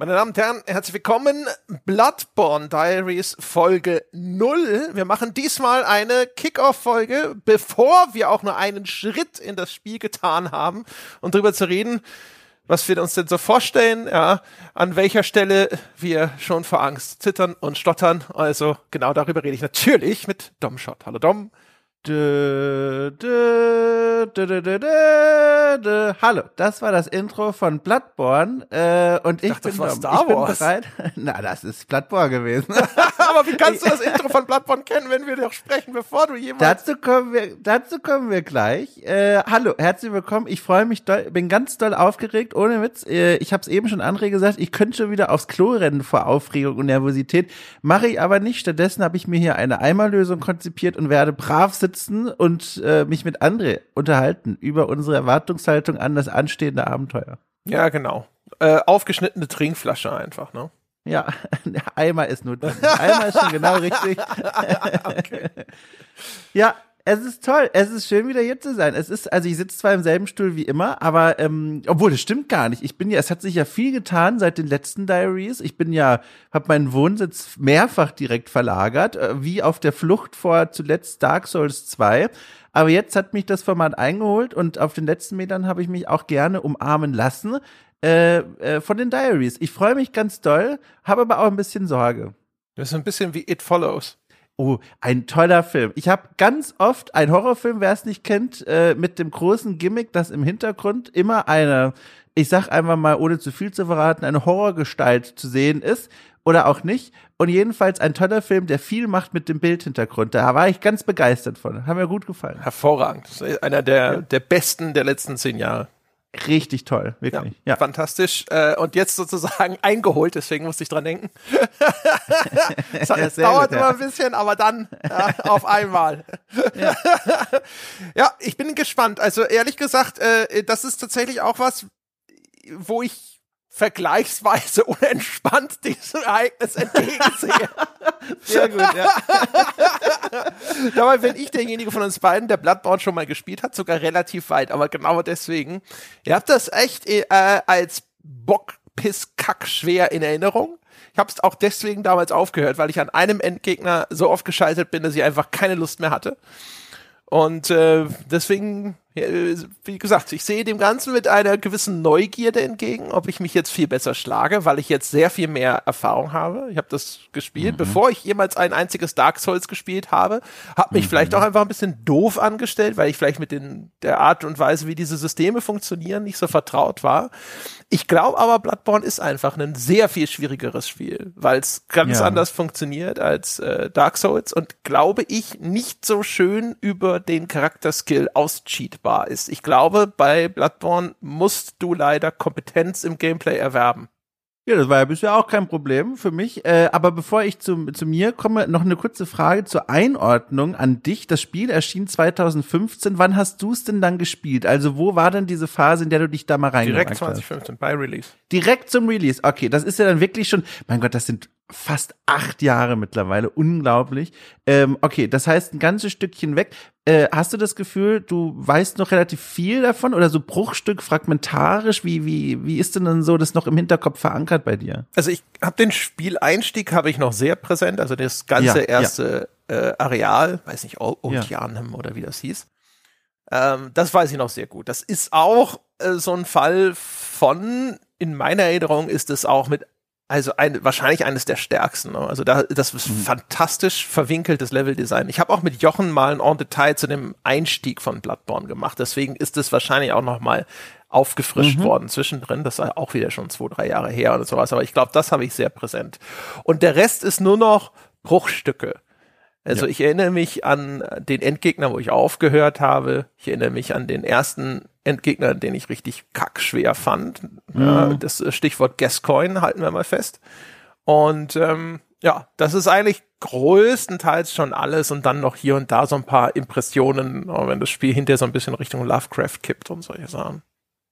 Meine Damen und Herren, herzlich willkommen. Bloodborne Diaries Folge 0. Wir machen diesmal eine Kickoff-Folge, bevor wir auch nur einen Schritt in das Spiel getan haben und darüber zu reden, was wir uns denn so vorstellen, ja, an welcher Stelle wir schon vor Angst zittern und stottern. Also genau darüber rede ich natürlich mit Dom Schott. Hallo Dom. Dö, dö, dö, Hallo, das war das Intro von Bloodborne äh, und ich, dachte, bin, das war ich Star Wars. bereit. Na, das ist Bloodborne gewesen. Aber wie kannst du das Intro von Bloodborne kennen, wenn wir doch sprechen, bevor du jemals... dazu kommen wir, dazu kommen wir gleich. Äh, hallo, herzlich willkommen. Ich freue mich, doll, bin ganz doll aufgeregt, ohne Witz. Äh, ich habe es eben schon André gesagt, ich könnte schon wieder aufs Klo rennen vor Aufregung und Nervosität. Mache ich aber nicht. Stattdessen habe ich mir hier eine Eimerlösung konzipiert und werde brav sitzen und äh, mich mit André unterhalten über unsere Erwartungshaltung an das anstehende Abenteuer. Ja, genau. Äh, aufgeschnittene Trinkflasche einfach, ne? Ja, Eimer ist nur drin. Eimer ist schon genau richtig. Ja, es ist toll. Es ist schön, wieder hier zu sein. Es ist, also ich sitze zwar im selben Stuhl wie immer, aber ähm, obwohl das stimmt gar nicht. Ich bin ja, es hat sich ja viel getan seit den letzten Diaries. Ich bin ja, habe meinen Wohnsitz mehrfach direkt verlagert, äh, wie auf der Flucht vor zuletzt Dark Souls 2. Aber jetzt hat mich das Format eingeholt und auf den letzten Metern habe ich mich auch gerne umarmen lassen äh, äh, von den Diaries. Ich freue mich ganz doll, habe aber auch ein bisschen Sorge. Das ist ein bisschen wie It Follows. Oh, ein toller Film. Ich habe ganz oft ein Horrorfilm, wer es nicht kennt, äh, mit dem großen Gimmick, dass im Hintergrund immer eine, ich sag einfach mal, ohne zu viel zu verraten, eine Horrorgestalt zu sehen ist oder auch nicht. Und jedenfalls ein toller Film, der viel macht mit dem Bildhintergrund. Da war ich ganz begeistert von. Hat mir gut gefallen. Hervorragend. Einer der, der besten der letzten zehn Jahre. Richtig toll, wirklich. Ja. Fantastisch. Äh, und jetzt sozusagen eingeholt, deswegen musste ich dran denken. Es Ja, dauert gut, immer ja. ein bisschen, aber dann ja, auf einmal. Ja. ja, ich bin gespannt. Also ehrlich gesagt, äh, das ist tatsächlich auch was, wo ich vergleichsweise unentspannt diesem Ereignis entgegensehe. Sehr gut, ja. Dabei bin ich derjenige von uns beiden, der Bloodborne schon mal gespielt hat, sogar relativ weit, aber genau deswegen. Ihr habt das echt äh, als Bockpisskack schwer in Erinnerung. Ich habe es auch deswegen damals aufgehört, weil ich an einem Endgegner so oft gescheitert bin, dass ich einfach keine Lust mehr hatte. Und äh, deswegen, wie gesagt, ich sehe dem Ganzen mit einer gewissen Neugierde entgegen, ob ich mich jetzt viel besser schlage, weil ich jetzt sehr viel mehr Erfahrung habe. Ich habe das gespielt, bevor ich jemals ein einziges Dark Souls gespielt habe, habe mich vielleicht auch einfach ein bisschen doof angestellt, weil ich vielleicht mit den, der Art und Weise, wie diese Systeme funktionieren, nicht so vertraut war. Ich glaube aber, Bloodborne ist einfach ein sehr viel schwierigeres Spiel, weil es ganz Ja. anders funktioniert als äh, Dark Souls und glaube ich nicht so schön über den Charakterskill auscheatbar ist. Ich glaube, bei Bloodborne musst du leider Kompetenz im Gameplay erwerben. Ja, das war ja bisher auch kein Problem für mich. Äh, aber bevor ich zu, zu mir komme, noch eine kurze Frage zur Einordnung an dich. Das Spiel erschien 2015. Wann hast du es denn dann gespielt? Also wo war denn diese Phase, in der du dich da mal reingewagt Direkt hast? 2015 bei Release. Direkt zum Release. Okay, das ist ja dann wirklich schon, mein Gott, das sind fast acht Jahre mittlerweile. Unglaublich. Ähm, okay, das heißt ein ganzes Stückchen weg. Äh, hast du das Gefühl, du weißt noch relativ viel davon oder so Bruchstück, fragmentarisch? Wie, wie, wie ist denn dann so das noch im Hinterkopf verankert bei dir? Also ich habe den Spieleinstieg habe ich noch sehr präsent, also das ganze Ja, ja. erste Äh, Areal, weiß nicht, Old Ja. Oceanum oder wie das hieß. Ähm, das weiß ich noch sehr gut. Das ist auch äh, so ein Fall von, in meiner Erinnerung ist es auch mit, also ein, wahrscheinlich eines der stärksten. Ne? Also da, das ist fantastisch verwinkeltes Leveldesign. Ich habe auch mit Jochen mal ein En Detail zu dem Einstieg von Bloodborne gemacht. Deswegen ist es wahrscheinlich auch noch mal aufgefrischt worden zwischendrin. Das war auch wieder schon zwei, drei Jahre her oder sowas. Aber ich glaube, das habe ich sehr präsent. Und der Rest ist nur noch Bruchstücke. Also Ja. ich erinnere mich an den Endgegner, wo ich aufgehört habe. Ich erinnere mich an den ersten Endgegner, den ich richtig kackschwer fand. Ja, das Stichwort Gascoigne halten wir mal fest. Und ähm, ja, das ist eigentlich größtenteils schon alles und dann noch hier und da so ein paar Impressionen, wenn das Spiel hinterher so ein bisschen Richtung Lovecraft kippt und solche Sachen.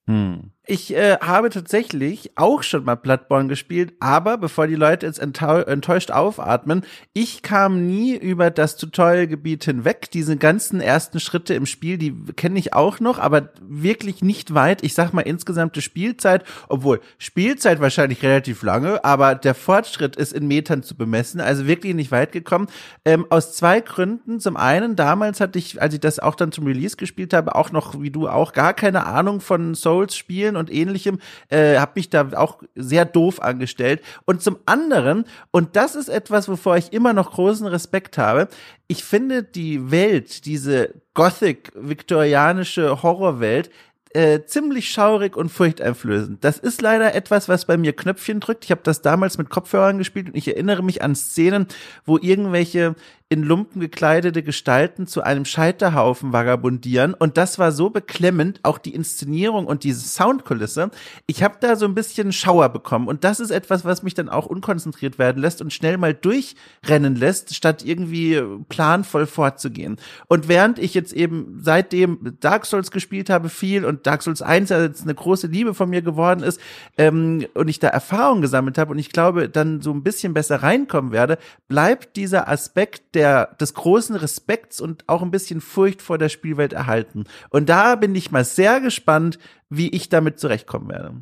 Hm. Ich äh, habe tatsächlich auch schon mal Bloodborne gespielt, aber bevor die Leute jetzt enttäuscht aufatmen, ich kam nie über das Tutorial-Gebiet hinweg. Diese ganzen ersten Schritte im Spiel, die kenne ich auch noch, aber wirklich nicht weit. Ich sag mal insgesamte Spielzeit, obwohl Spielzeit wahrscheinlich relativ lange, aber der Fortschritt ist in Metern zu bemessen, also wirklich nicht weit gekommen. Ähm, aus zwei Gründen. Zum einen, damals hatte ich, als ich das auch dann zum Release gespielt habe, auch noch, wie du auch, gar keine Ahnung von Souls-Spielen und ähnlichem, äh, habe mich da auch sehr doof angestellt. Und zum anderen, und das ist etwas, wovor ich immer noch großen Respekt habe, ich finde die Welt, diese Gothic-viktorianische Horrorwelt, äh, ziemlich schaurig und furchteinflößend. Das ist leider etwas, was bei mir Knöpfchen drückt. Ich habe das damals mit Kopfhörern gespielt und ich erinnere mich an Szenen, wo irgendwelche in Lumpen gekleidete Gestalten zu einem Scheiterhaufen vagabundieren. Und das war so beklemmend, auch die Inszenierung und diese Soundkulisse. Ich habe da so ein bisschen Schauer bekommen. Und das ist etwas, was mich dann auch unkonzentriert werden lässt und schnell mal durchrennen lässt, statt irgendwie planvoll vorzugehen. Und während ich jetzt eben seitdem Dark Souls gespielt habe, viel und Dark Souls 1 jetzt eine große Liebe von mir geworden ist, ähm, und ich da Erfahrung gesammelt habe und ich glaube, dann so ein bisschen besser reinkommen werde, bleibt dieser Aspekt der, des großen Respekts und auch ein bisschen Furcht vor der Spielwelt erhalten. Und da bin ich mal sehr gespannt, wie ich damit zurechtkommen werde.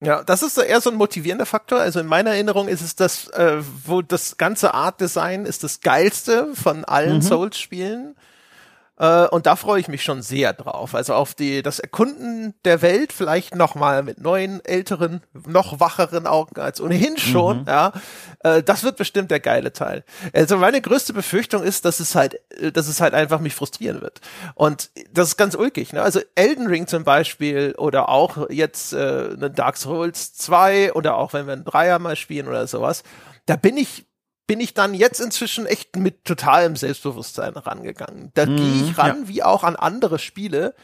Ja, das ist eher so ein motivierender Faktor. Also in meiner Erinnerung ist es das, äh, wo das ganze Art Design ist das geilste von allen mhm. Souls-Spielen. Äh, und da freue ich mich schon sehr drauf. Also auf die, das Erkunden der Welt, vielleicht nochmal mit neuen, älteren, noch wacheren Augen als ohnehin schon, mhm. ja. Äh, das wird bestimmt der geile Teil. Also meine größte Befürchtung ist, dass es halt, äh, dass es halt einfach mich frustrieren wird. Und das ist ganz ulkig, ne? Also Elden Ring zum Beispiel oder auch jetzt äh, eine Dark Souls 2 oder auch wenn wir ein Dreier mal spielen oder sowas, da bin ich bin ich dann jetzt inzwischen echt mit totalem Selbstbewusstsein rangegangen. Da mm, gehe ich ran, ja. wie auch an andere Spiele.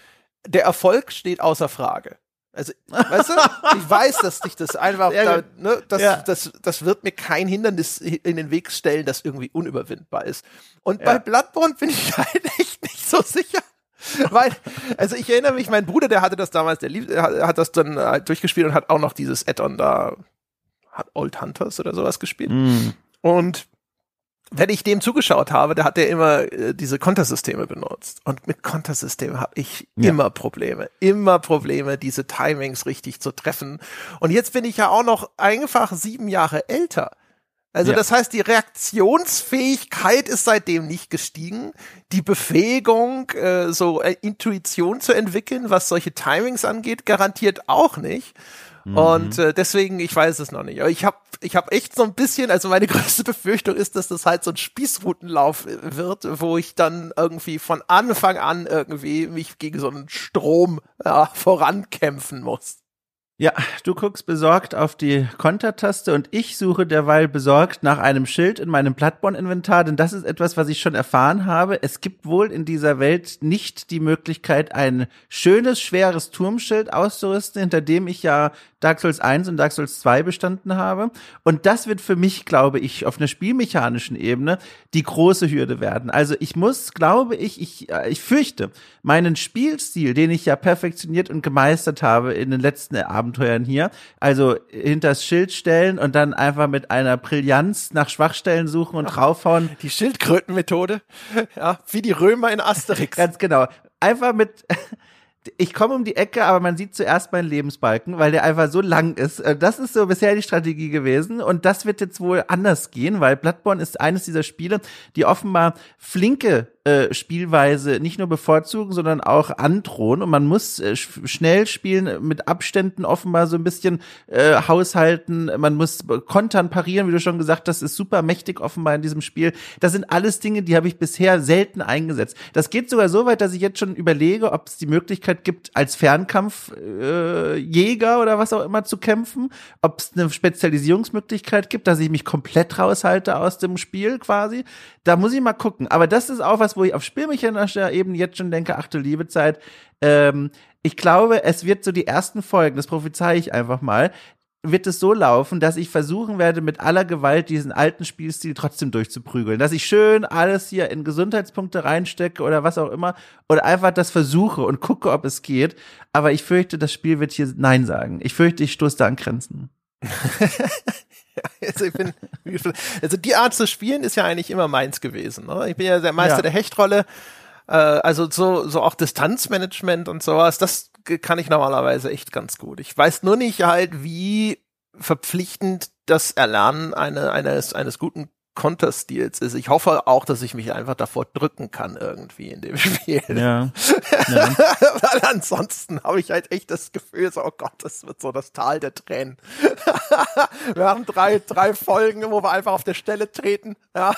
Der Erfolg steht außer Frage. Also, weißt du, ich weiß, dass dich das einfach, da, ne, das, ja. das, das wird mir kein Hindernis in den Weg stellen, das irgendwie unüberwindbar ist. Und ja. bei Bloodborne bin ich halt echt nicht so sicher. Weil, also ich erinnere mich, mein Bruder, der hatte das damals, der lieb, hat das dann halt durchgespielt und hat auch noch dieses Add-on da, hat Old Hunters oder sowas gespielt. Mm. Und wenn ich dem zugeschaut habe, da hat er immer äh, diese Kontersysteme benutzt. Und mit Kontersystemen habe ich ja. immer Probleme. Immer Probleme, diese Timings richtig zu treffen. Und jetzt bin ich ja auch noch einfach sieben Jahre älter. Also ja. das heißt, die Reaktionsfähigkeit ist seitdem nicht gestiegen. Die Befähigung, äh, so äh, Intuition zu entwickeln, was solche Timings angeht, garantiert auch nicht. Mhm. Und äh, deswegen, ich weiß es noch nicht. Aber ich habe ich hab echt so ein bisschen, also meine größte Befürchtung ist, dass das halt so ein Spießrutenlauf wird, wo ich dann irgendwie von Anfang an irgendwie mich gegen so einen Strom ja, vorankämpfen muss. Ja, du guckst besorgt auf die Kontertaste und ich suche derweil besorgt nach einem Schild in meinem Plattborn-Inventar, denn das ist etwas, was ich schon erfahren habe. Es gibt wohl in dieser Welt nicht die Möglichkeit, ein schönes, schweres Turmschild auszurüsten, hinter dem ich ja Dark Souls 1 und Dark Souls 2 bestanden habe. Und das wird für mich, glaube ich, auf einer spielmechanischen Ebene die große Hürde werden. Also ich muss, glaube ich, ich, äh, ich fürchte, meinen Spielstil, den ich ja perfektioniert und gemeistert habe in den letzten Abenteuern hier, also hinters Schild stellen und dann einfach mit einer Brillanz nach Schwachstellen suchen und draufhauen. Die Schildkrötenmethode, ja, wie die Römer in Asterix. Ganz genau. Einfach mit ich komme um die Ecke, aber man sieht zuerst meinen Lebensbalken, weil der einfach so lang ist. Äh, das ist so bisher die Strategie gewesen und das wird jetzt wohl anders gehen, weil Bloodborne ist eines dieser Spiele, die offenbar flinke äh, Spielweise nicht nur bevorzugen, sondern auch androhen. Und man muss äh, schnell spielen, mit Abständen offenbar so ein bisschen äh, haushalten. Man muss kontern, parieren, wie du schon gesagt hast, ist super mächtig offenbar in diesem Spiel. Das sind alles Dinge, die habe ich bisher selten eingesetzt. Das geht sogar so weit, dass ich jetzt schon überlege, ob es die Möglichkeit gibt, als Fernkampfjäger äh, oder was auch immer zu kämpfen, ob es eine Spezialisierungsmöglichkeit gibt, dass ich mich komplett raushalte aus dem Spiel quasi. Da muss ich mal gucken. Aber das ist auch was, was, wo ich auf spielmechanischer Ebene jetzt schon denke, achte Liebezeit. Ähm, ich glaube, es wird so die ersten Folgen, das prophezei ich einfach mal, wird es so laufen, dass ich versuchen werde, mit aller Gewalt diesen alten Spielstil trotzdem durchzuprügeln. Dass ich schön alles hier in Gesundheitspunkte reinstecke oder was auch immer oder einfach das versuche und gucke, ob es geht. Aber ich fürchte, das Spiel wird hier Nein sagen. Ich fürchte, ich stoße da an Grenzen. also ich bin, also die Art zu spielen ist ja eigentlich immer meins gewesen. Ne? Ich bin ja der Meister ja. der Hechtrolle. Äh, also so, so auch Distanzmanagement und sowas, das kann ich normalerweise echt ganz gut. Ich weiß nur nicht halt, wie verpflichtend das Erlernen eine, eines, eines guten Konterstils ist. Ich hoffe auch, dass ich mich einfach davor drücken kann irgendwie in dem Spiel. Ja. ja. Weil ansonsten habe ich halt echt das Gefühl, so, oh Gott, das wird so das Tal der Tränen. wir haben drei, drei Folgen, wo wir einfach auf der Stelle treten. Ja.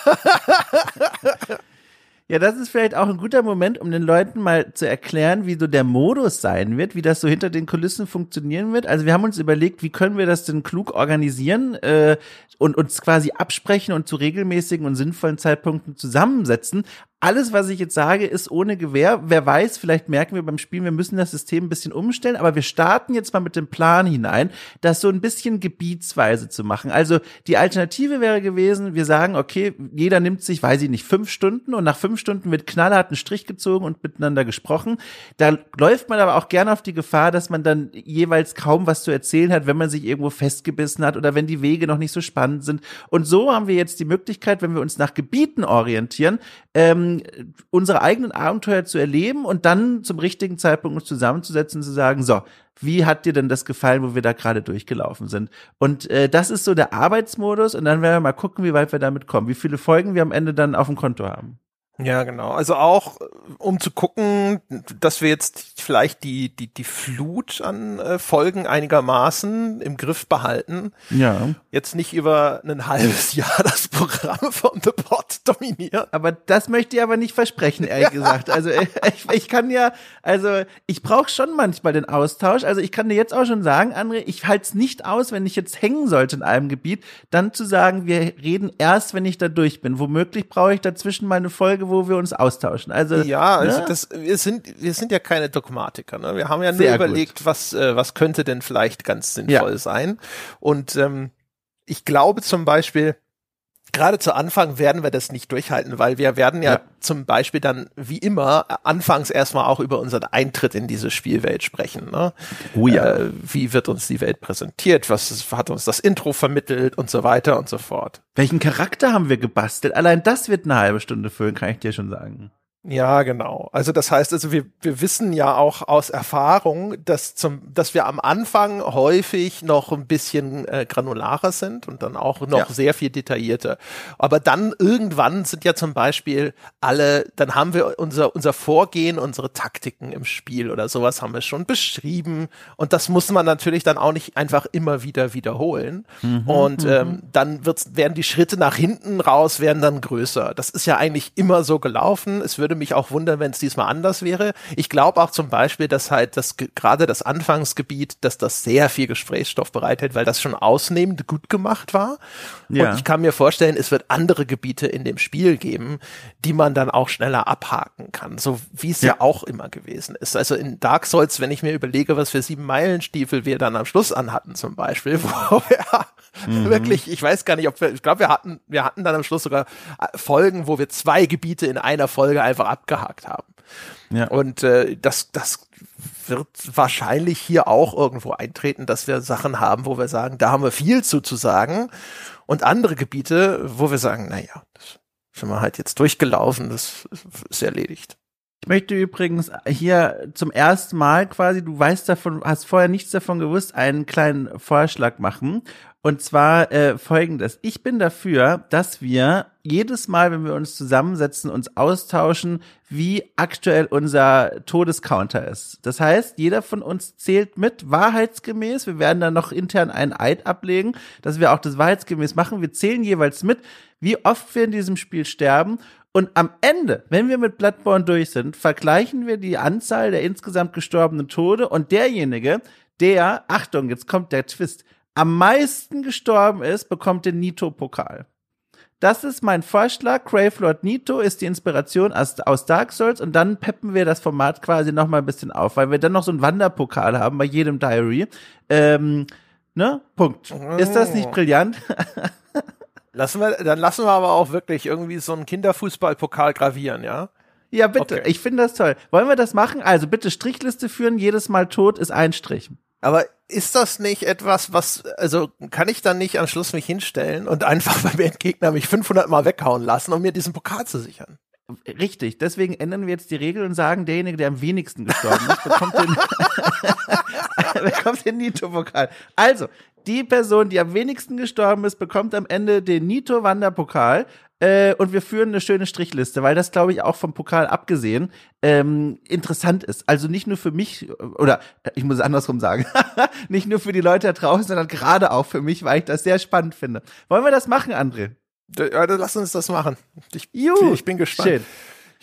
Ja, das ist vielleicht auch ein guter Moment, um den Leuten mal zu erklären, wie so der Modus sein wird, wie das so hinter den Kulissen funktionieren wird. Also wir haben uns überlegt, wie können wir das denn klug organisieren äh, und uns quasi absprechen und zu regelmäßigen und sinnvollen Zeitpunkten zusammensetzen alles, was ich jetzt sage, ist ohne Gewehr. Wer weiß, vielleicht merken wir beim Spielen, wir müssen das System ein bisschen umstellen, aber wir starten jetzt mal mit dem Plan hinein, das so ein bisschen gebietsweise zu machen. Also die Alternative wäre gewesen, wir sagen, okay, jeder nimmt sich, weiß ich nicht, fünf Stunden und nach fünf Stunden wird knallhart ein Strich gezogen und miteinander gesprochen. Da läuft man aber auch gerne auf die Gefahr, dass man dann jeweils kaum was zu erzählen hat, wenn man sich irgendwo festgebissen hat oder wenn die Wege noch nicht so spannend sind. Und so haben wir jetzt die Möglichkeit, wenn wir uns nach Gebieten orientieren, ähm, unsere eigenen Abenteuer zu erleben und dann zum richtigen Zeitpunkt uns zusammenzusetzen und zu sagen, so, wie hat dir denn das gefallen, wo wir da gerade durchgelaufen sind? Und äh, das ist so der Arbeitsmodus und dann werden wir mal gucken, wie weit wir damit kommen, wie viele Folgen wir am Ende dann auf dem Konto haben. Ja, genau. Also auch, äh, um zu gucken, dass wir jetzt vielleicht die, die, die Flut an äh, Folgen einigermaßen im Griff behalten. Ja. Jetzt nicht über ein halbes Jahr das Programm von The Pot dominieren. Aber das möchte ich aber nicht versprechen, ehrlich gesagt. Also äh, ich, ich kann ja, also ich brauche schon manchmal den Austausch. Also ich kann dir jetzt auch schon sagen, André, ich halte es nicht aus, wenn ich jetzt hängen sollte in einem Gebiet, dann zu sagen, wir reden erst, wenn ich da durch bin. Womöglich brauche ich dazwischen mal eine Folge Folge, wo wir uns austauschen. Also ja, also ne? das, wir sind wir sind ja keine Dogmatiker. Ne? Wir haben ja nur Sehr überlegt, gut. was äh, was könnte denn vielleicht ganz sinnvoll ja. sein. Und ähm, ich glaube zum Beispiel, gerade zu Anfang werden wir das nicht durchhalten, weil wir werden ja, ja, zum Beispiel dann wie immer anfangs erstmal auch über unseren Eintritt in diese Spielwelt sprechen. Ne? Oh ja. Äh, wie wird uns die Welt präsentiert? Was hat uns das Intro vermittelt und so weiter und so fort. Welchen Charakter haben wir gebastelt? Allein das wird eine halbe Stunde füllen, kann ich dir schon sagen. Ja, genau. Also das heißt, also wir, wir wissen ja auch aus Erfahrung, dass zum, dass wir am Anfang häufig noch ein bisschen äh, granularer sind und dann auch noch ja. sehr viel detaillierter. Aber dann irgendwann sind ja zum Beispiel alle, dann haben wir unser unser Vorgehen, unsere Taktiken im Spiel oder sowas haben wir schon beschrieben und das muss man natürlich dann auch nicht einfach immer wieder wiederholen. Mhm, und mhm. ähm, dann wird's, werden die Schritte nach hinten raus werden dann größer. Das ist ja eigentlich immer so gelaufen. Es würde würde mich auch wundern, wenn es diesmal anders wäre. Ich glaube auch zum Beispiel, dass halt das gerade das Anfangsgebiet, dass das sehr viel Gesprächsstoff bereithält, weil das schon ausnehmend gut gemacht war. Ja. Und ich kann mir vorstellen, es wird andere Gebiete in dem Spiel geben, die man dann auch schneller abhaken kann, so wie es ja. ja auch immer gewesen ist. Also in Dark Souls, wenn ich mir überlege, was für sieben Meilenstiefel wir dann am Schluss anhatten zum Beispiel, wo wir mhm. wirklich, ich weiß gar nicht, ob wir, ich glaube, wir hatten, wir hatten dann am Schluss sogar äh, Folgen, wo wir zwei Gebiete in einer Folge einfach abgehakt haben. Ja. Und äh, das, das wird wahrscheinlich hier auch irgendwo eintreten, dass wir Sachen haben, wo wir sagen, da haben wir viel zu, zu sagen. Und andere Gebiete, wo wir sagen, naja, das sind wir halt jetzt durchgelaufen, das ist erledigt. Ich möchte übrigens hier zum ersten Mal quasi, du weißt davon, hast vorher nichts davon gewusst, einen kleinen Vorschlag machen. Und zwar äh, folgendes. Ich bin dafür, dass wir jedes Mal, wenn wir uns zusammensetzen, uns austauschen, wie aktuell unser Todescounter ist. Das heißt, jeder von uns zählt mit, wahrheitsgemäß. Wir werden dann noch intern einen Eid ablegen, dass wir auch das wahrheitsgemäß machen. Wir zählen jeweils mit, wie oft wir in diesem Spiel sterben und am Ende, wenn wir mit Bloodborne durch sind, vergleichen wir die Anzahl der insgesamt gestorbenen Tode und derjenige, der, Achtung, jetzt kommt der Twist, am meisten gestorben ist, bekommt den Nito-Pokal. Das ist mein Vorschlag. Crave Lord Nito ist die Inspiration aus, aus Dark Souls und dann peppen wir das Format quasi noch mal ein bisschen auf, weil wir dann noch so einen Wanderpokal haben bei jedem Diary. Ähm, Ne? Punkt. Ist das nicht brillant? lassen wir, dann lassen wir aber auch wirklich irgendwie so einen Kinderfußballpokal gravieren, ja? Ja, bitte. Okay. Ich finde das toll. Wollen wir das machen? Also bitte Strichliste führen. Jedes Mal tot ist ein Strich. Aber ist das nicht etwas, was, also kann ich dann nicht am Schluss mich hinstellen und einfach beim Endgegner mich 500 Mal weghauen lassen, um mir diesen Pokal zu sichern? Richtig, deswegen ändern wir jetzt die Regel und sagen, derjenige, der am wenigsten gestorben ist, bekommt den, bekommt den Nito-Pokal. Also, die Person, die am wenigsten gestorben ist, bekommt am Ende den Nito-Wanderpokal. Äh, und wir führen eine schöne Strichliste, weil das, glaube ich, auch vom Pokal abgesehen ähm, interessant ist. Also nicht nur für mich, oder ich muss es andersrum sagen, nicht nur für die Leute da draußen, sondern gerade auch für mich, weil ich das sehr spannend finde. Wollen wir das machen, André? Ja, dann lass uns das machen. Ich, Juhu, ich bin gespannt. Schön.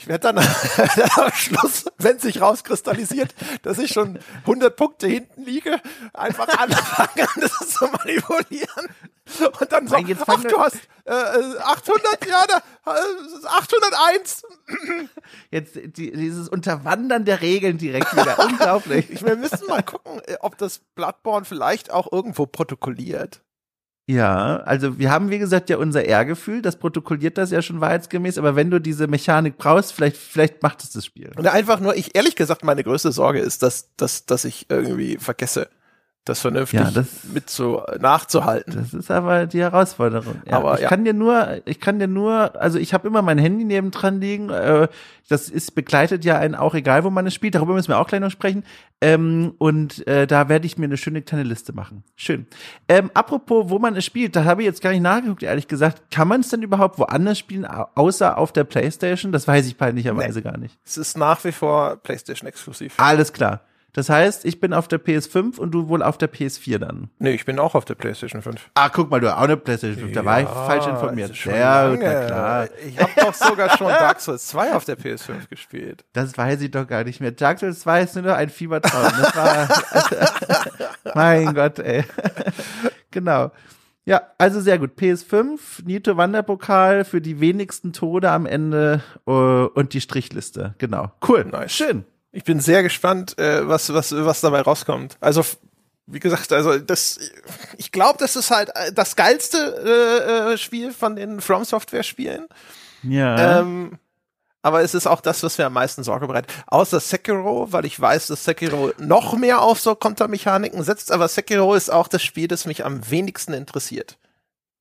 Ich werde dann am Schluss, wenn sich rauskristallisiert, dass ich schon 100 Punkte hinten liege, einfach anfangen, das zu manipulieren. Und dann so, ach, du hast äh, 800, ja, da, äh, 801. Jetzt die, dieses Unterwandern der Regeln direkt wieder. Unglaublich. Ich, wir müssen mal gucken, ob das Bloodborne vielleicht auch irgendwo protokolliert. Ja, also wir haben, wie gesagt, ja unser Ehrgefühl, das protokolliert das ja schon wahrheitsgemäß, aber wenn du diese Mechanik brauchst, vielleicht, vielleicht macht es das Spiel. Und einfach nur, ich ehrlich gesagt, meine größte Sorge ist, dass, dass, dass ich irgendwie vergesse, das vernünftig ja, das, mit so nachzuhalten. Das ist aber die Herausforderung. Ja, aber ich ja. kann dir nur, ich kann dir nur, also ich habe immer mein Handy nebendran liegen. Äh, das ist begleitet ja einen auch egal, wo man es spielt. Darüber müssen wir auch gleich noch sprechen. Ähm, und äh, da werde ich mir eine schöne kleine Liste machen. Schön. Ähm, apropos, wo man es spielt, da habe ich jetzt gar nicht nachgeguckt, ehrlich gesagt. Kann man es denn überhaupt woanders spielen, außer auf der PlayStation? Das weiß ich peinlicherweise nee. gar nicht. Es ist nach wie vor PlayStation exklusiv. Alles klar. Das heißt, ich bin auf der PS5 und du wohl auf der PS4 dann. Nee, ich bin auch auf der PlayStation 5. Ah, guck mal, du hast auch eine PlayStation 5. Da war ich falsch informiert. Sehr gut, na klar. Ich habe doch sogar schon Dark Souls 2 auf der PS5 gespielt. Das weiß ich doch gar nicht mehr. Dark Souls 2 ist nur ein Fiebertraum. Das war, mein Gott, ey. genau. Ja, also sehr gut. PS5, Nito Wanderpokal für die wenigsten Tode am Ende uh, und die Strichliste. Genau. Cool. Nice. Schön. Ich bin sehr gespannt, äh, was, was, was dabei rauskommt. Also, wie gesagt, also das, ich glaube, das ist halt äh, das geilste äh, äh, Spiel von den From Software Spielen. Ja. Ähm, aber es ist auch das, was mir am meisten Sorge bereitet. Außer Sekiro, weil ich weiß, dass Sekiro noch mehr auf so Kontermechaniken setzt, aber Sekiro ist auch das Spiel, das mich am wenigsten interessiert.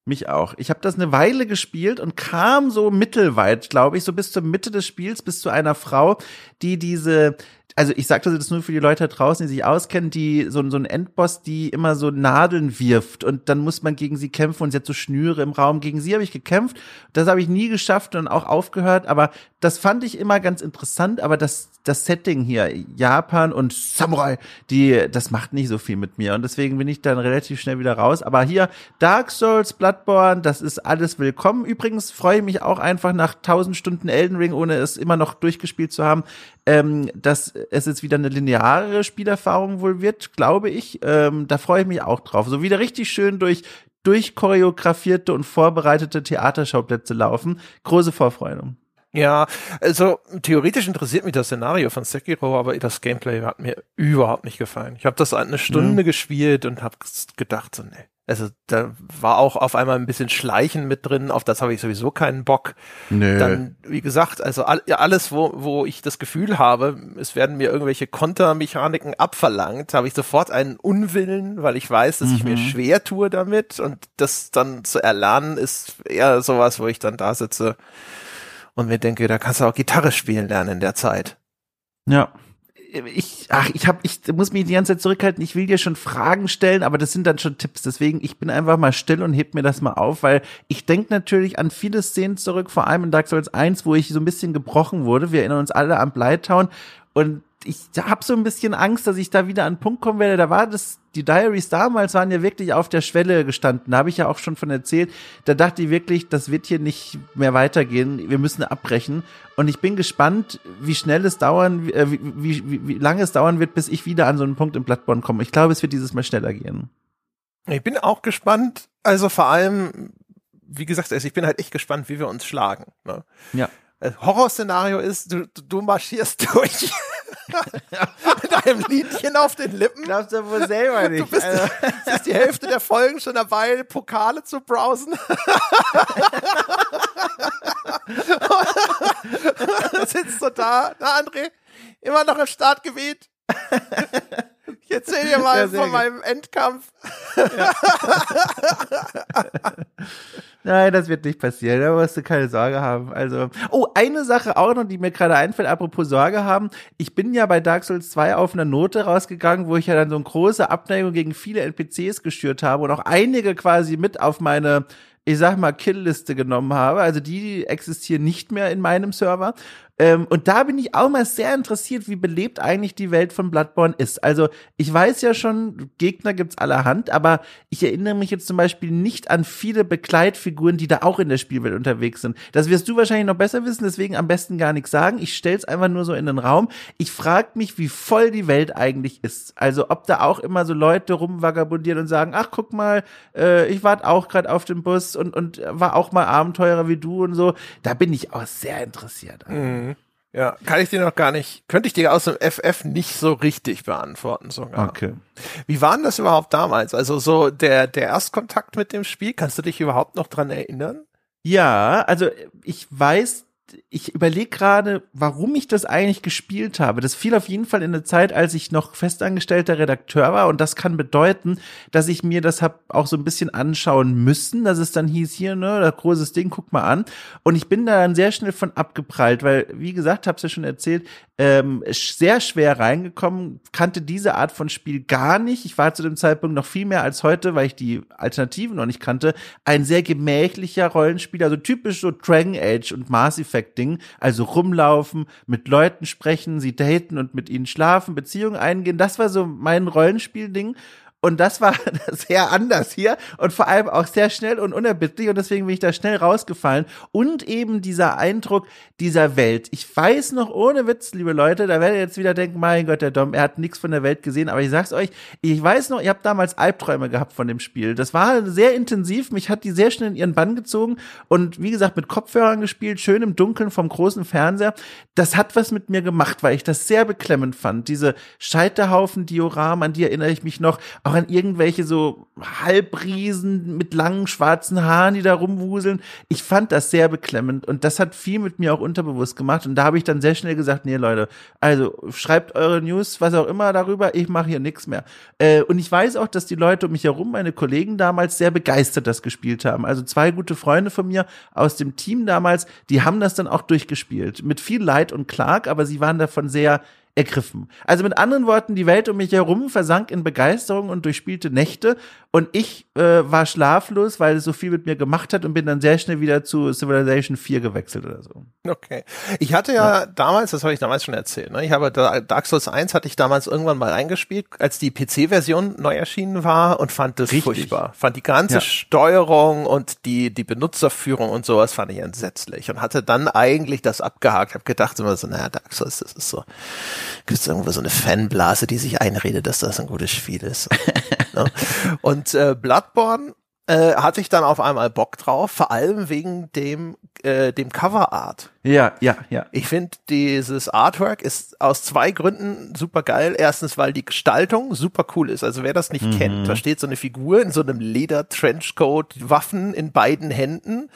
Mich auch. Ich habe das eine Weile gespielt und kam so mittelweit, glaube ich, so bis zur Mitte des Spiels, bis zu einer Frau, die diese also ich sagte das nur für die Leute da draußen, die sich auskennen, die so, so ein Endboss, die immer so Nadeln wirft und dann muss man gegen sie kämpfen und sie hat so Schnüre im Raum. Gegen sie habe ich gekämpft. Das habe ich nie geschafft und auch aufgehört, aber das fand ich immer ganz interessant, aber das das Setting hier, Japan und Samurai, die, das macht nicht so viel mit mir. Und deswegen bin ich dann relativ schnell wieder raus. Aber hier, Dark Souls, Bloodborne, das ist alles willkommen. Übrigens freue ich mich auch einfach nach tausend Stunden Elden Ring, ohne es immer noch durchgespielt zu haben, ähm, dass es jetzt wieder eine lineare Spielerfahrung wohl wird, glaube ich. Ähm, da freue ich mich auch drauf. So wieder richtig schön durch durchchoreografierte und vorbereitete Theaterschauplätze laufen. Große Vorfreude. Ja, also theoretisch interessiert mich das Szenario von Sekiro, aber das Gameplay hat mir überhaupt nicht gefallen. Ich habe das eine Stunde mhm. gespielt und habe gedacht, so, nee. Also da war auch auf einmal ein bisschen Schleichen mit drin, auf das habe ich sowieso keinen Bock. Nö. Dann, wie gesagt, also all, alles, wo, wo ich das Gefühl habe, es werden mir irgendwelche Kontermechaniken abverlangt, habe ich sofort einen Unwillen, weil ich weiß, dass mhm. ich mir mhm. schwer tue damit und das dann zu erlernen ist eher sowas, wo ich dann da sitze und mir denke, da kannst du auch Gitarre spielen lernen in der Zeit. Ja ich, ach, ich hab, ich muss mich die ganze Zeit zurückhalten. Ich will dir schon Fragen stellen, aber das sind dann schon Tipps. Deswegen, ich bin einfach mal still und heb mir das mal auf, weil ich denke natürlich an viele Szenen zurück, vor allem in Dark Souls 1, wo ich so ein bisschen gebrochen wurde. Wir erinnern uns alle an Blytown und ich habe so ein bisschen Angst, dass ich da wieder an einen Punkt kommen werde. Da war das, die Diaries damals waren ja wirklich auf der Schwelle gestanden. Da habe ich ja auch schon von erzählt. Da dachte ich wirklich, das wird hier nicht mehr weitergehen. Wir müssen abbrechen. Und ich bin gespannt, wie schnell es dauern, äh, wie, wie, wie, wie lange es dauern wird, bis ich wieder an so einen Punkt im Bloodborne komme. Ich glaube, es wird dieses Mal schneller gehen. Ich bin auch gespannt. Also vor allem, wie gesagt, also ich bin halt echt gespannt, wie wir uns schlagen. Ne? Ja. Horrorszenario ist, du, du marschierst durch Mit einem Liedchen auf den Lippen. Glaubst du wohl selber nicht. Du bist, also, bist die Hälfte der Folgen schon dabei, Pokale zu browsen. sitzt du da, na André, immer noch im Startgebiet. Ich erzähl dir mal Ja, von gut. meinem Endkampf. Nein, das wird nicht passieren. Da musst du keine Sorge haben. Also, oh, eine Sache auch noch, die mir gerade einfällt, apropos Sorge haben. Ich bin ja bei Dark Souls 2 auf einer Note rausgegangen, wo ich ja dann so eine große Abneigung gegen viele NPCs geschürt habe und auch einige quasi mit auf meine ich sag mal, Killliste genommen habe. Also die existieren nicht mehr in meinem Server. Ähm, und da bin ich auch mal sehr interessiert, wie belebt eigentlich die Welt von Bloodborne ist. Also ich weiß ja schon, Gegner gibt's allerhand, aber ich erinnere mich jetzt zum Beispiel nicht an viele Begleitfiguren, die da auch in der Spielwelt unterwegs sind. Das wirst du wahrscheinlich noch besser wissen, deswegen am besten gar nichts sagen. Ich stell's einfach nur so in den Raum. Ich frage mich, wie voll die Welt eigentlich ist. Also ob da auch immer so Leute rumvagabundieren und sagen, ach guck mal, äh, ich warte auch gerade auf den Bus und, und war auch mal Abenteurer wie du und so. Da bin ich auch sehr interessiert. Ja, kann ich dir noch gar nicht, könnte ich dir aus dem FF nicht so richtig beantworten sogar. Okay. Wie war denn das überhaupt damals? Also so der, der Erstkontakt mit dem Spiel, kannst du dich überhaupt noch dran erinnern? Ja, also ich weiß, ich überlege gerade, warum ich das eigentlich gespielt habe. Das fiel auf jeden Fall in eine Zeit, als ich noch festangestellter Redakteur war und das kann bedeuten, dass ich mir das hab auch so ein bisschen anschauen müssen, dass es dann hieß hier, ne, das großes Ding, guck mal an. Und ich bin da dann sehr schnell von abgeprallt, weil, wie gesagt, hab's ja schon erzählt, ähm, sehr schwer reingekommen, kannte diese Art von Spiel gar nicht. Ich war zu dem Zeitpunkt noch viel mehr als heute, weil ich die Alternativen noch nicht kannte, ein sehr gemächlicher Rollenspieler, also typisch so Dragon Age und Mass Effect Ding, also rumlaufen, mit Leuten sprechen, sie daten und mit ihnen schlafen, Beziehungen eingehen. Das war so mein Rollenspiel-Ding. Und das war sehr anders hier und vor allem auch sehr schnell und unerbittlich und deswegen bin ich da schnell rausgefallen. Und eben dieser Eindruck dieser Welt. Ich weiß noch, ohne Witz, liebe Leute, da werdet ihr jetzt wieder denken, mein Gott, der Dom, er hat nichts von der Welt gesehen, aber ich sag's euch, ich weiß noch, ihr habt damals Albträume gehabt von dem Spiel. Das war sehr intensiv, mich hat die sehr schnell in ihren Bann gezogen und wie gesagt, mit Kopfhörern gespielt, schön im Dunkeln vom großen Fernseher. Das hat was mit mir gemacht, weil ich das sehr beklemmend fand. Diese Scheiterhaufen-Dioramen, an die erinnere ich mich noch, auch an irgendwelche so Halbriesen mit langen schwarzen Haaren, die da rumwuseln. Ich fand das sehr beklemmend und das hat viel mit mir auch unterbewusst gemacht und da habe ich dann sehr schnell gesagt, nee Leute, also schreibt eure News, was auch immer darüber, ich mache hier nichts mehr. Äh, und ich weiß auch, dass die Leute um mich herum, meine Kollegen damals sehr begeistert das gespielt haben. Also zwei gute Freunde von mir aus dem Team damals, die haben das dann auch durchgespielt. Mit viel Leid und Klag, aber sie waren davon sehr ergriffen. Also mit anderen Worten, die Welt um mich herum versank in Begeisterung und durchspielte Nächte und ich äh, war schlaflos, weil es so viel mit mir gemacht hat und bin dann sehr schnell wieder zu Civilization 4 gewechselt oder so. Okay. Ich hatte ja, damals, das habe ich damals schon erzählt, ne? ich habe da- Dark Souls 1 hatte ich damals irgendwann mal eingespielt, als die PC-Version neu erschienen war und fand das Richtig. furchtbar. Fand die ganze Ja. Steuerung und die, die Benutzerführung und sowas fand ich entsetzlich und hatte dann eigentlich das abgehakt. Habe gedacht immer so, naja, Dark Souls, das ist so, gibt es irgendwo so eine Fanblase, die sich einredet, dass das ein gutes Spiel ist. ne? Und äh, Bloodborne äh, hatte ich dann auf einmal Bock drauf, vor allem wegen dem, äh, dem Coverart. Ja, ja, ja. Ich finde, dieses Artwork ist aus zwei Gründen super geil. Erstens, weil die Gestaltung super cool ist. Also wer das nicht kennt, da steht so eine Figur in so einem Leder-Trenchcoat, Waffen in beiden Händen,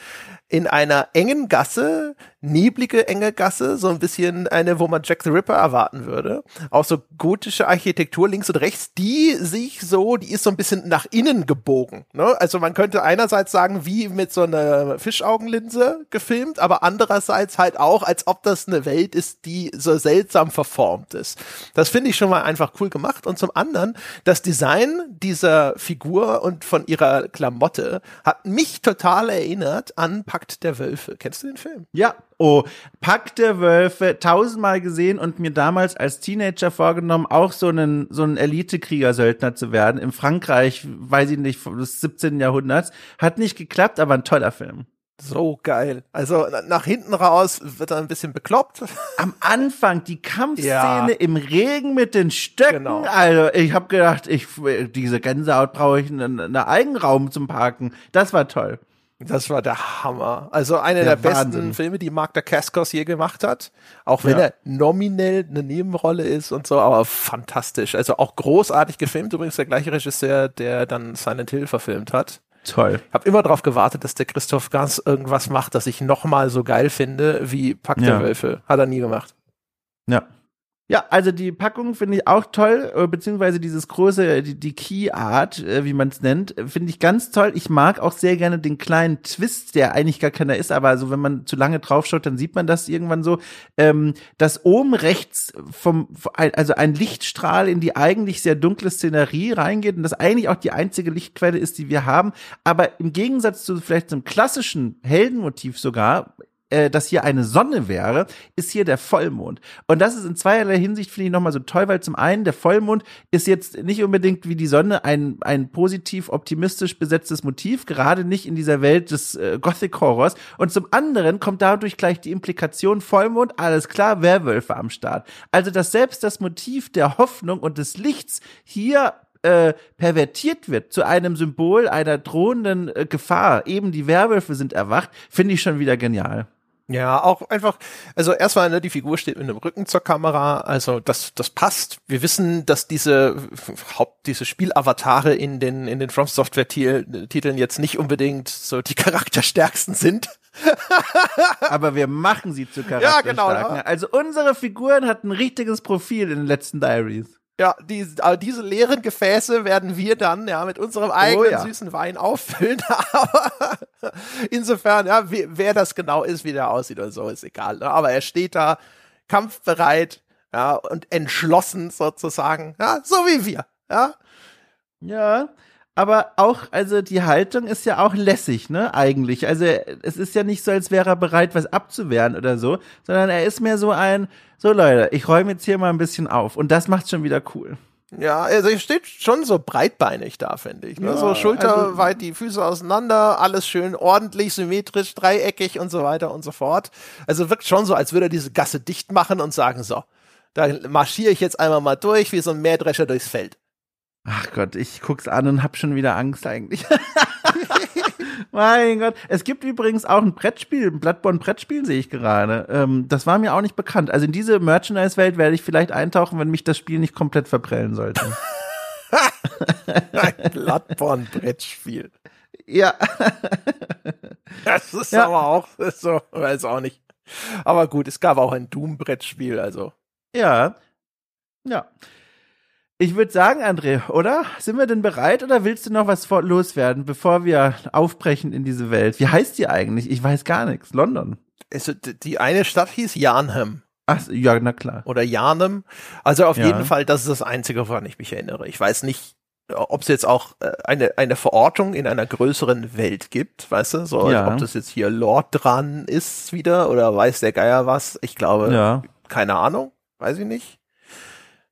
in einer engen Gasse, neblige enge Gasse, so ein bisschen eine, wo man Jack the Ripper erwarten würde. Auch so gotische Architektur links und rechts, die sich so, die ist so ein bisschen nach innen gebogen. Ne? Also man könnte einerseits sagen, wie mit so einer Fischaugenlinse gefilmt, aber andererseits halt auch, als ob das eine Welt ist, die so seltsam verformt ist. Das finde ich schon mal einfach cool gemacht. Und zum anderen, das Design dieser Figur und von ihrer Klamotte hat mich total erinnert an Pakt der Wölfe. Kennst du den Film? Ja, oh, Pack der Wölfe, tausendmal gesehen und mir damals als Teenager vorgenommen, auch so einen, so einen Elite-Krieger-Söldner zu werden. In Frankreich, weiß ich nicht, des 17. Jahrhunderts. Hat nicht geklappt, aber ein toller Film. So geil. Also na- nach hinten raus wird er ein bisschen bekloppt. Am Anfang, die Kampfszene Ja. im Regen mit den Stöcken. Genau. Also, ich habe gedacht, ich, diese Gänsehaut brauche ich einen, einen Eigenraum zum Parken. Das war toll. Das war der Hammer. Also einer Der der, besten. Filme, die Mark Dacascos je gemacht hat. Auch wenn Ja. er nominell eine Nebenrolle ist und so, aber fantastisch. Also auch großartig gefilmt. Übrigens der gleiche Regisseur, der dann Silent Hill verfilmt hat. Toll. Ich habe immer darauf gewartet, dass der Christoph Gans irgendwas macht, das ich nochmal so geil finde wie Pack der Ja. Wölfe. Hat er nie gemacht. Ja. Ja, also die Packung finde ich auch toll, äh, beziehungsweise dieses große, die, die Key Art, äh, wie man es nennt, äh, finde ich ganz toll. Ich mag auch sehr gerne den kleinen Twist, der eigentlich gar keiner ist, aber also wenn man zu lange draufschaut, dann sieht man das irgendwann so, ähm, dass oben rechts vom, also ein Lichtstrahl in die eigentlich sehr dunkle Szenerie reingeht und das eigentlich auch die einzige Lichtquelle ist, die wir haben, aber im Gegensatz zu vielleicht zum klassischen Heldenmotiv sogar, äh, dass hier eine Sonne wäre, ist hier der Vollmond. Und das ist in zweierlei Hinsicht, finde ich, nochmal so toll, weil zum einen, der Vollmond ist jetzt nicht unbedingt wie die Sonne ein, ein positiv optimistisch besetztes Motiv, gerade nicht in dieser Welt des äh, Gothic-Horrors. Und zum anderen kommt dadurch gleich die Implikation Vollmond, alles klar, Werwölfe am Start. Also, dass selbst das Motiv der Hoffnung und des Lichts hier äh, pervertiert wird zu einem Symbol einer drohenden äh, Gefahr, eben die Werwölfe sind erwacht, finde ich schon wieder genial. Ja, auch einfach, also erstmal, ne, die Figur steht mit dem Rücken zur Kamera, also das, das passt. Wir wissen, dass diese Haupt, diese Spielavatare in den, in den From Software Titeln jetzt nicht unbedingt so die charakterstärksten sind. Aber wir machen sie zu Charakterstarken. genau, ja. Also unsere Figuren hatten ein richtiges Profil in den letzten Diaries. Ja, die, aber diese leeren Gefäße werden wir dann ja mit unserem eigenen ja. süßen Wein auffüllen. Aber insofern, ja, wie, wer das genau ist, wie der aussieht oder so, ist egal. Ne? Aber er steht da kampfbereit, ja, und entschlossen sozusagen, ja, so wie wir, ja. Ja, aber auch, also die Haltung ist ja auch lässig, ne, eigentlich. Also es ist ja nicht so, als wäre er bereit, was abzuwehren oder so, sondern er ist mehr so ein, so Leute, ich räume jetzt hier mal ein bisschen auf. Und das macht's schon wieder cool. Ja, also er steht schon so breitbeinig da, finde ich. Ne? Ja, so schulterweit die Füße auseinander, alles schön ordentlich, symmetrisch, dreieckig und so weiter und so fort. Also wirkt schon so, als würde er diese Gasse dicht machen und sagen, so, da marschiere ich jetzt einmal mal durch, wie so ein Mähdrescher durchs Feld. Ach Gott, ich guck's an und hab schon wieder Angst eigentlich. mein Gott. Es gibt übrigens auch ein Brettspiel, ein Bloodborne-Brettspiel sehe ich gerade. Ähm, das war mir auch nicht bekannt. Also in diese Merchandise-Welt werde ich vielleicht eintauchen, wenn mich das Spiel nicht komplett verprellen sollte. Ein Bloodborne-Brettspiel. ja. Das ist Ja. aber auch, so, weiß auch nicht. Aber gut, es gab auch ein Doom-Brettspiel, also. Ja. Ja. Ich würde sagen, André, oder? Sind wir denn bereit oder willst du noch was loswerden, bevor wir aufbrechen in diese Welt? Wie heißt die eigentlich? Ich weiß gar nichts. London. Also, die eine Stadt hieß Yarnham. Ach, ja, na klar. oder Jarnem. Also auf Ja. jeden Fall, das ist das Einzige, woran ich mich erinnere. Ich weiß nicht, ob es jetzt auch äh, eine, eine Verortung in einer größeren Welt gibt, weißt du? So, Ja. ob das jetzt hier Lord dran ist wieder oder weiß der Geier was. Ich glaube, Ja. keine Ahnung, weiß ich nicht.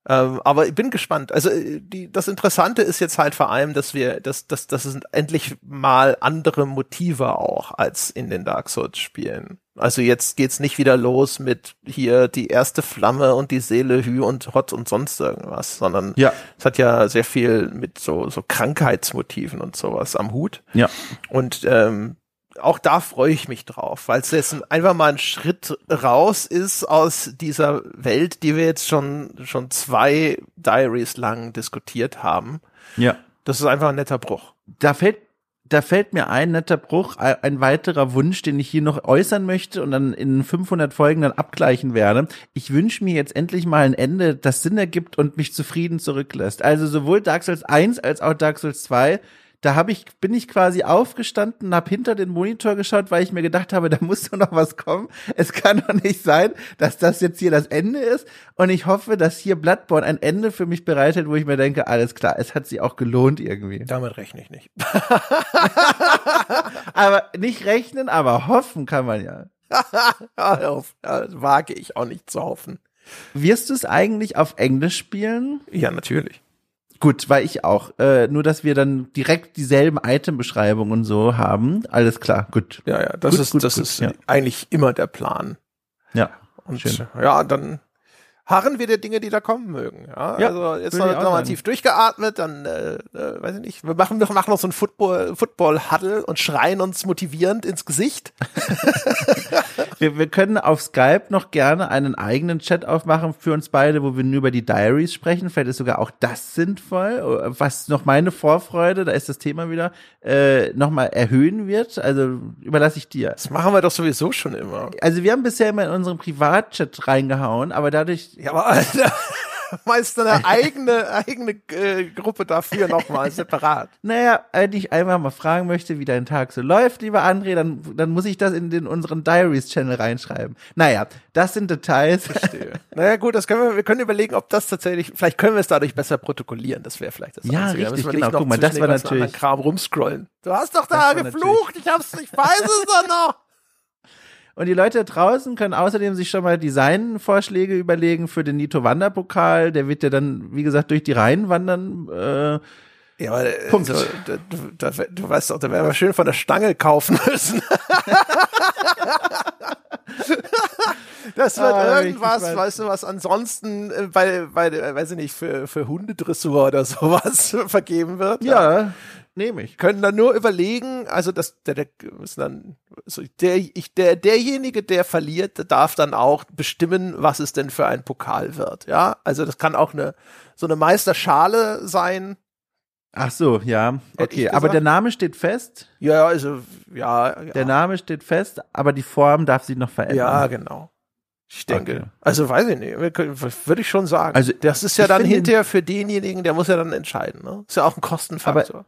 Ähm, aber ich bin gespannt. Also äh, die, das Interessante ist jetzt halt vor allem, dass wir, dass, dass, dass es endlich mal andere Motive auch als in den Dark Souls Spielen. Also jetzt geht's nicht wieder los mit hier die erste Flamme und die Seele Hü und Hot und sonst irgendwas, sondern Ja. es hat ja sehr viel mit so, so Krankheitsmotiven und sowas am Hut. Ja. Und ähm, auch da freue ich mich drauf, weil es jetzt ein- einfach mal ein Schritt raus ist aus dieser Welt, die wir jetzt schon, schon zwei Diaries lang diskutiert haben. Ja. Das ist einfach ein netter Bruch. Da fällt, da fällt mir ein netter Bruch, ein, ein weiterer Wunsch, den ich hier noch äußern möchte und dann in 500 Folgen dann abgleichen werde. Ich wünsche mir jetzt endlich mal ein Ende, das Sinn ergibt und mich zufrieden zurücklässt. Also sowohl Dark Souls 1 als auch Dark Souls 2 da hab ich, bin ich quasi aufgestanden, hab hinter den Monitor geschaut, weil ich mir gedacht habe, da muss doch noch was kommen. Es kann doch nicht sein, dass das jetzt hier das Ende ist. Und ich hoffe, dass hier Bloodborne ein Ende für mich bereitet, wo ich mir denke, alles klar, es hat sich auch gelohnt irgendwie. Damit rechne ich nicht. Aber nicht rechnen, aber hoffen kann man ja. Auf- ja, das wage ich auch nicht zu hoffen. Wirst du es eigentlich auf Englisch spielen? Ja, natürlich. Gut, weil ich auch. Äh, nur, dass wir dann direkt dieselben Itembeschreibungen und so haben. Alles klar, gut. Ja, ja, das Gut, ist, gut, das gut, ist ja. eigentlich immer der Plan. Ja. Und Schön. ja, dann, harren wir der Dinge, die da kommen mögen. Ja, Ja, also jetzt noch, noch mal tief durchgeatmet, dann äh, äh, weiß ich nicht. Wir machen, wir machen noch so ein Football, Football-Huddle und schreien uns motivierend ins Gesicht. Wir, wir können auf Skype noch gerne einen eigenen Chat aufmachen für uns beide, wo wir nur über die Diaries sprechen. Vielleicht ist sogar auch das sinnvoll. Was noch meine Vorfreude, da ist das Thema wieder, äh, nochmal erhöhen wird. Also überlasse ich dir. Das machen wir doch sowieso schon immer. Also wir haben bisher immer in unseren Privatchat reingehauen, aber dadurch, Ja, aber Alter, meist eine eigene, eigene äh, Gruppe dafür nochmal separat. naja, wenn ich einfach mal fragen möchte, wie dein Tag so läuft, lieber André, dann, dann muss ich das in den unseren Diaries-Channel reinschreiben. Naja, das sind Details. Naja, gut, das können wir, wir können überlegen, ob das tatsächlich, vielleicht können wir es dadurch besser protokollieren. Das wäre vielleicht das Ja, Einzige. Richtig, genau. Guck mal, das war natürlich- Kram rumscrollen. Du hast doch da geflucht, ich hab's, ich weiß es doch noch. Und die Leute da draußen können außerdem sich schon mal Designvorschläge überlegen für den Nito Wanderpokal. Der wird ja dann, wie gesagt, durch die Reihen wandern. Äh, Ja, aber äh, Punkt. So, du, da, du weißt doch, da werden wir schön von der Stange kaufen müssen. Das wird Ah, irgendwas, weißt du, was ansonsten äh, bei, bei, äh, weiß ich nicht, für, für Hundedressur oder sowas vergeben wird. ja, nehme ich. Können dann nur überlegen, also das, der, der, dann, so der, ich, der, derjenige, der verliert, darf dann auch bestimmen, was es denn für ein Pokal wird. Ja, also das kann auch eine, so eine Meisterschale sein. Ach so, ja. Okay, aber der Name steht fest. Ja, also, ja. Der ja. Name steht fest, aber die Form darf sich noch verändern. Ja, genau. Ich denke. Okay. Also weiß ich nicht, würde ich schon sagen. Also, das ist ja dann hinterher für denjenigen, der muss ja dann entscheiden. Ne? Ist ja auch ein Kostenfaktor.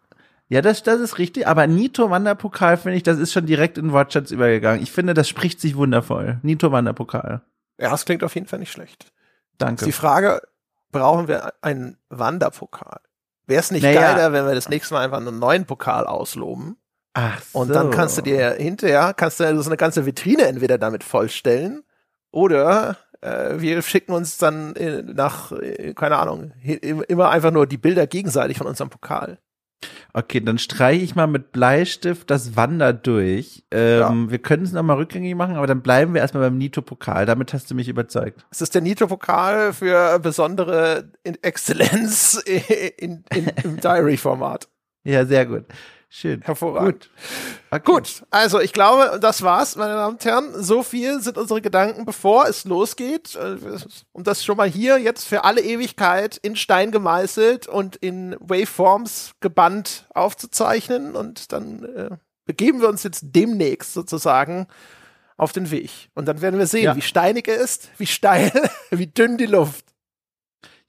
Ja, das, das ist richtig. Aber Nito Wanderpokal, finde ich, das ist schon direkt in Wortschatz übergegangen. Ich finde, das spricht sich wundervoll. Nito Wanderpokal. ja, das klingt auf jeden Fall nicht schlecht. Danke. Die Frage, brauchen wir einen Wanderpokal? Wäre es nicht Naja. geiler, wenn wir das nächste Mal einfach einen neuen Pokal ausloben? Ach Und so. dann kannst du dir hinterher, kannst du so eine ganze Vitrine entweder damit vollstellen oder äh, wir schicken uns dann äh, nach, äh, keine Ahnung, immer einfach nur die Bilder gegenseitig von unserem Pokal. Okay, dann streiche ich mal mit Bleistift das Wander durch. Ähm, Wir können es nochmal rückgängig machen, aber dann bleiben wir erstmal beim Nito-Pokal. Damit hast du mich überzeugt. Es ist der Nitro-Pokal für besondere Exzellenz in, in, im Diary-Format. Ja, sehr gut. Schön. Hervorragend. Okay. Gut, also ich glaube, das war's, meine Damen und Herren. So viel sind unsere Gedanken, bevor es losgeht. Um das schon mal hier jetzt für alle Ewigkeit in Stein gemeißelt und in Waveforms gebannt aufzuzeichnen. Und dann äh, begeben wir uns jetzt demnächst sozusagen auf den Weg. Und dann werden wir sehen, Ja. wie steinig er ist, wie steil, wie dünn die Luft.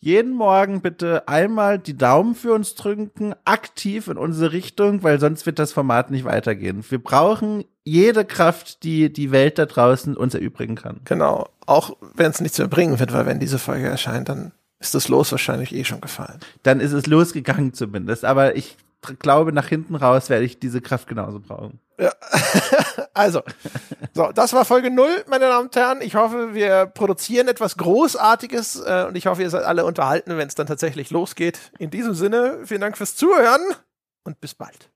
Jeden Morgen bitte einmal die Daumen für uns drücken, aktiv in unsere Richtung, weil sonst wird das Format nicht weitergehen. Wir brauchen jede Kraft, die die Welt da draußen uns erübrigen kann. Genau. Auch wenn es nichts mehr bringen wird, weil wenn diese Folge erscheint, dann ist das Los wahrscheinlich eh schon gefallen. Dann ist es losgegangen zumindest. Aber ich glaube, nach hinten raus werde ich diese Kraft genauso brauchen. Also, so, das war Folge 0, meine Damen und Herren. Ich hoffe, wir produzieren etwas Großartiges äh, und ich hoffe, ihr seid alle unterhalten, wenn es dann tatsächlich losgeht. In diesem Sinne, vielen Dank fürs Zuhören und bis bald.